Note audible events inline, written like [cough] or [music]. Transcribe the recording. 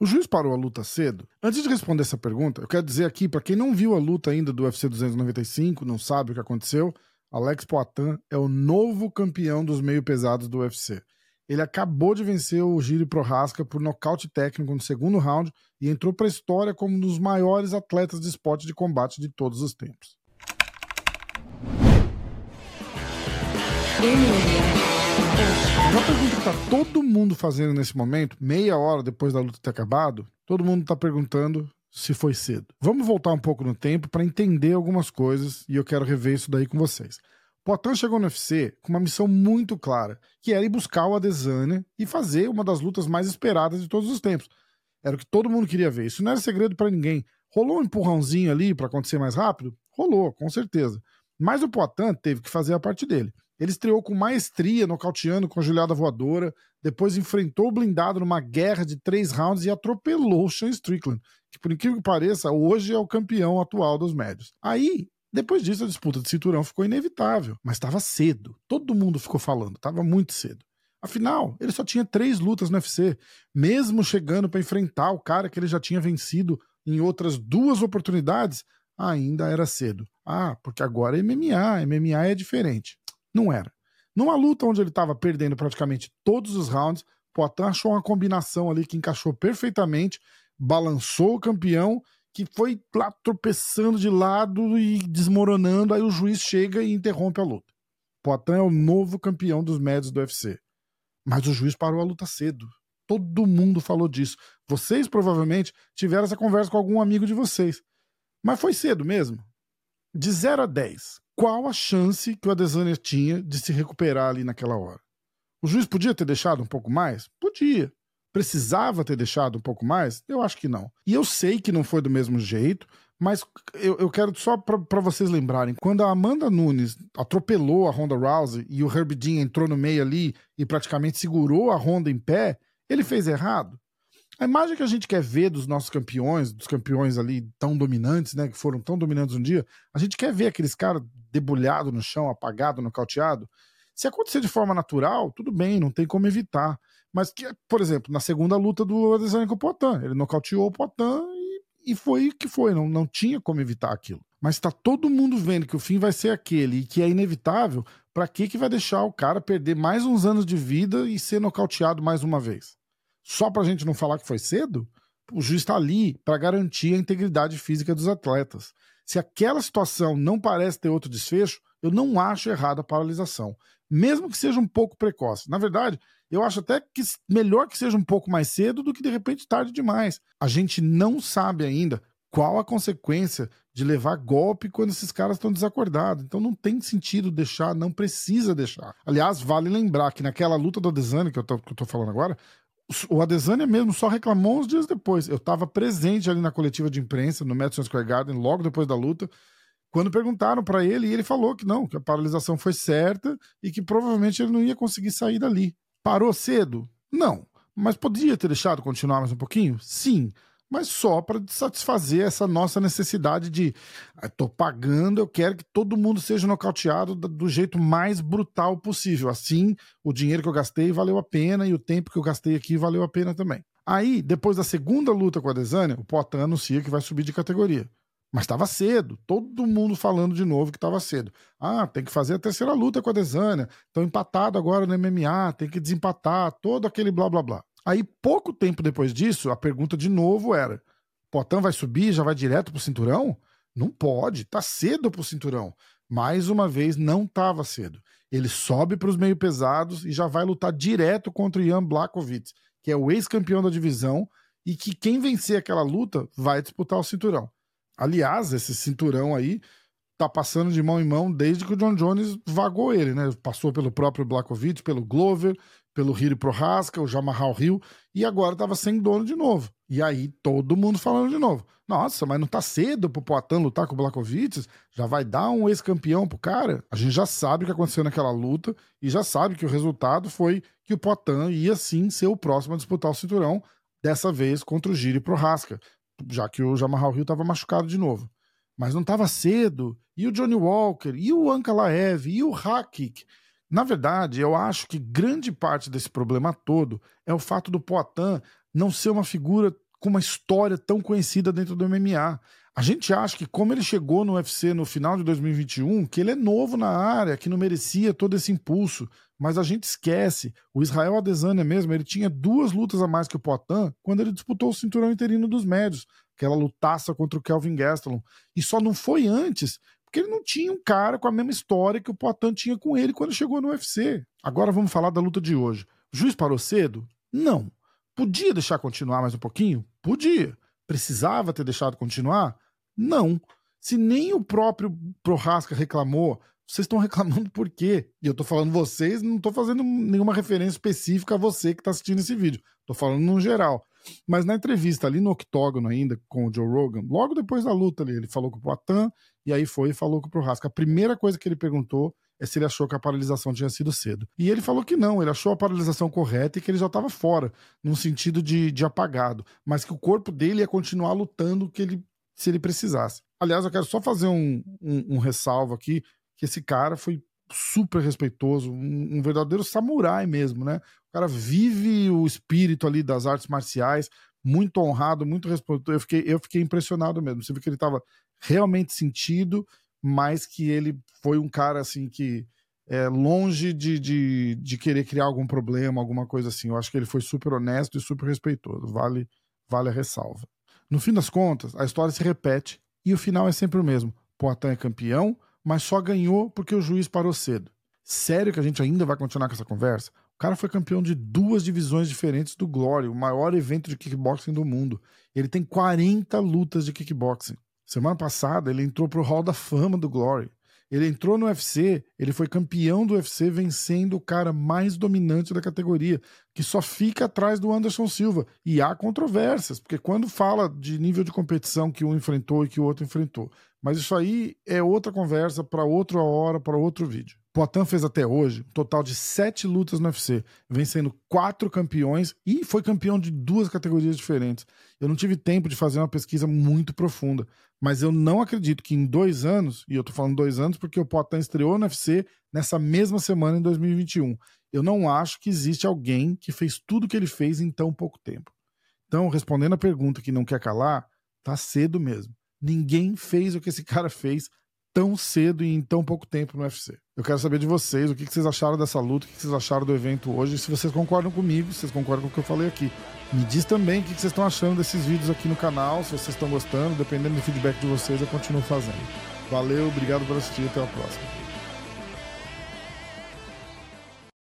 O juiz parou a luta cedo? Antes de responder essa pergunta, eu quero dizer aqui, para quem não viu a luta ainda do UFC 295, não sabe o que aconteceu, Alex Poitin é o novo campeão dos meio pesados do UFC. Ele acabou de vencer o Giri Prohaska por nocaute técnico no segundo round e entrou para a história como um dos maiores atletas de esporte de combate de todos os tempos. Uma pergunta que tá todo mundo fazendo nesse momento, meia hora depois da luta ter acabado, todo mundo tá perguntando se foi cedo. Vamos voltar um pouco no tempo para entender algumas coisas e eu quero rever isso daí com vocês. Poitin chegou no UFC com uma missão muito clara, que era ir buscar o Adesanya e fazer uma das lutas mais esperadas de todos os tempos. Era o que todo mundo queria ver. Isso não era segredo para ninguém. Rolou um empurrãozinho ali para acontecer mais rápido? Rolou, com certeza. Mas o Poitin teve que fazer a parte dele. Ele estreou com maestria, nocauteando com a Juliada Voadora, depois enfrentou o blindado numa guerra de três rounds e atropelou o Sean Strickland, que por incrível que pareça, hoje é o campeão atual dos médios. Aí, depois disso, a disputa de cinturão ficou inevitável, mas estava cedo. Todo mundo ficou falando, estava muito cedo. Afinal, ele só tinha três lutas no UFC, mesmo chegando para enfrentar o cara que ele já tinha vencido em outras duas oportunidades, ainda era cedo. Ah, porque agora é MMA, MMA é diferente. Não era. Numa luta onde ele estava perdendo praticamente todos os rounds, Poitin achou uma combinação ali que encaixou perfeitamente, balançou o campeão, que foi lá tropeçando de lado e desmoronando, aí o juiz chega e interrompe a luta. Poitin é o novo campeão dos médios do UFC. Mas o juiz parou a luta cedo. Todo mundo falou disso. Vocês provavelmente tiveram essa conversa com algum amigo de vocês. Mas foi cedo mesmo. De 0 a 10, qual a chance que o Adesanya tinha de se recuperar ali naquela hora? O juiz podia ter deixado um pouco mais? Podia. Precisava ter deixado um pouco mais? Eu acho que não. E eu sei que não foi do mesmo jeito, mas eu, eu quero só para vocês lembrarem: quando a Amanda Nunes atropelou a Ronda Rousey e o Herb Dean entrou no meio ali e praticamente segurou a Ronda em pé, ele fez errado? A imagem que a gente quer ver dos nossos campeões, dos campeões ali tão dominantes, né, que foram tão dominantes um dia, a gente quer ver aqueles caras debulhado no chão, apagado, nocauteado. Se acontecer de forma natural, tudo bem, não tem como evitar. Mas, que, por exemplo, na segunda luta do Adesanya com o Potan, ele nocauteou o Potan e, e foi o que foi, não, não tinha como evitar aquilo. Mas está todo mundo vendo que o fim vai ser aquele e que é inevitável, para que que vai deixar o cara perder mais uns anos de vida e ser nocauteado mais uma vez? Só para a gente não falar que foi cedo, o juiz está ali para garantir a integridade física dos atletas. Se aquela situação não parece ter outro desfecho, eu não acho errada a paralisação, mesmo que seja um pouco precoce. Na verdade, eu acho até que melhor que seja um pouco mais cedo do que de repente tarde demais. A gente não sabe ainda qual a consequência de levar golpe quando esses caras estão desacordados. Então não tem sentido deixar, não precisa deixar. Aliás, vale lembrar que naquela luta do Adesanya que eu tô falando agora, o Adesanya mesmo só reclamou uns dias depois. Eu estava presente ali na coletiva de imprensa no Madison Square Garden, logo depois da luta, quando perguntaram para ele, e ele falou que não, que a paralisação foi certa e que provavelmente ele não ia conseguir sair dali. Parou cedo? Não. Mas podia ter deixado continuar mais um pouquinho? Sim mas só para satisfazer essa nossa necessidade de estou pagando, eu quero que todo mundo seja nocauteado do jeito mais brutal possível. Assim, o dinheiro que eu gastei valeu a pena e o tempo que eu gastei aqui valeu a pena também. Aí, depois da segunda luta com a Desânia, o Potan anuncia que vai subir de categoria. Mas estava cedo, todo mundo falando de novo que estava cedo. Ah, tem que fazer a terceira luta com a Desânia, estão empatados agora no MMA, tem que desempatar, todo aquele blá blá blá. Aí, pouco tempo depois disso, a pergunta de novo era: Potan vai subir, já vai direto pro cinturão? Não pode, tá cedo pro cinturão. Mais uma vez, não tava cedo. Ele sobe para os meio pesados e já vai lutar direto contra o Ian Blakovic, que é o ex-campeão da divisão e que quem vencer aquela luta vai disputar o cinturão. Aliás, esse cinturão aí tá passando de mão em mão desde que o John Jones vagou ele, né? Passou pelo próprio Blakovic, pelo Glover, pelo Rio Prohaska, o Jamarral Rio, e agora estava sem dono de novo. E aí todo mundo falando de novo. Nossa, mas não tá cedo pro Poitin lutar com o Blakovic? Já vai dar um ex-campeão pro cara? A gente já sabe o que aconteceu naquela luta e já sabe que o resultado foi que o Poitin ia sim ser o próximo a disputar o cinturão, dessa vez contra o Giri Prohaska, já que o Jamarral Rio estava machucado de novo. Mas não estava cedo. E o Johnny Walker, e o Ankalaev, e o Hakik. Na verdade, eu acho que grande parte desse problema todo é o fato do Poitin não ser uma figura com uma história tão conhecida dentro do MMA. A gente acha que, como ele chegou no UFC no final de 2021, que ele é novo na área, que não merecia todo esse impulso. Mas a gente esquece. O Israel Adesanya mesmo, ele tinha duas lutas a mais que o Poitin quando ele disputou o cinturão interino dos médios, aquela lutaça contra o Kelvin Gastelum. E só não foi antes, porque ele não tinha um cara com a mesma história que o Poitin tinha com ele quando chegou no UFC. Agora vamos falar da luta de hoje. O juiz parou cedo? Não. Podia deixar continuar mais um pouquinho? Podia. Precisava ter deixado continuar? Não. Se nem o próprio Prohaska reclamou, vocês estão [laughs] reclamando por quê? E eu tô falando vocês, não tô fazendo nenhuma referência específica a você que tá assistindo esse vídeo. Tô falando no geral. Mas na entrevista ali no octógono ainda com o Joe Rogan, logo depois da luta ali, ele falou com o Poitin e aí foi e falou com o Prohaska. A primeira coisa que ele perguntou é se ele achou que a paralisação tinha sido cedo. E ele falou que não, ele achou a paralisação correta e que ele já estava fora, num sentido de, de apagado, mas que o corpo dele ia continuar lutando que ele, se ele precisasse. Aliás, eu quero só fazer um, um, um ressalvo aqui, que esse cara foi super respeitoso, um, um, verdadeiro samurai mesmo, né? O cara vive o espírito ali das artes marciais, muito honrado, muito respeitoso. Eu fiquei, eu fiquei impressionado mesmo. Você viu que ele estava realmente sentido mas que ele foi um cara assim que é longe de, de, de querer criar algum problema, alguma coisa assim. Eu acho que ele foi super honesto e super respeitoso. Vale, vale a ressalva. No fim das contas, a história se repete e o final é sempre o mesmo. Poitin é campeão, mas só ganhou porque o juiz parou cedo. Sério que a gente ainda vai continuar com essa conversa? O cara foi campeão de duas divisões diferentes do Glory, o maior evento de kickboxing do mundo. Ele tem 40 lutas de kickboxing. Semana passada ele entrou pro Hall da Fama do Glory. Ele entrou no UFC, ele foi campeão do UFC, vencendo o cara mais dominante da categoria, que só fica atrás do Anderson Silva. E há controvérsias, porque quando fala de nível de competição que um enfrentou e que o outro enfrentou. Mas isso aí é outra conversa para outra hora, para outro vídeo. Poitin fez até hoje um total de sete lutas no UFC, vencendo quatro campeões e foi campeão de duas categorias diferentes. Eu não tive tempo de fazer uma pesquisa muito profunda, mas eu não acredito que em dois anos, e eu tô falando dois anos porque o Poitin estreou no UFC nessa mesma semana em 2021. Eu não acho que existe alguém que fez tudo o que ele fez em tão pouco tempo. Então, respondendo a pergunta que não quer calar, tá cedo mesmo. Ninguém fez o que esse [laughs] cara fez tão cedo e em tão pouco tempo no UFC. Eu quero saber de vocês, o que vocês acharam dessa luta, o que vocês acharam do evento hoje, se vocês concordam comigo, se vocês concordam com o que eu falei aqui. Me diz também o que vocês estão achando desses vídeos aqui no canal, se vocês estão gostando, dependendo do feedback de vocês, eu continuo fazendo. Valeu, obrigado por assistir, até a próxima.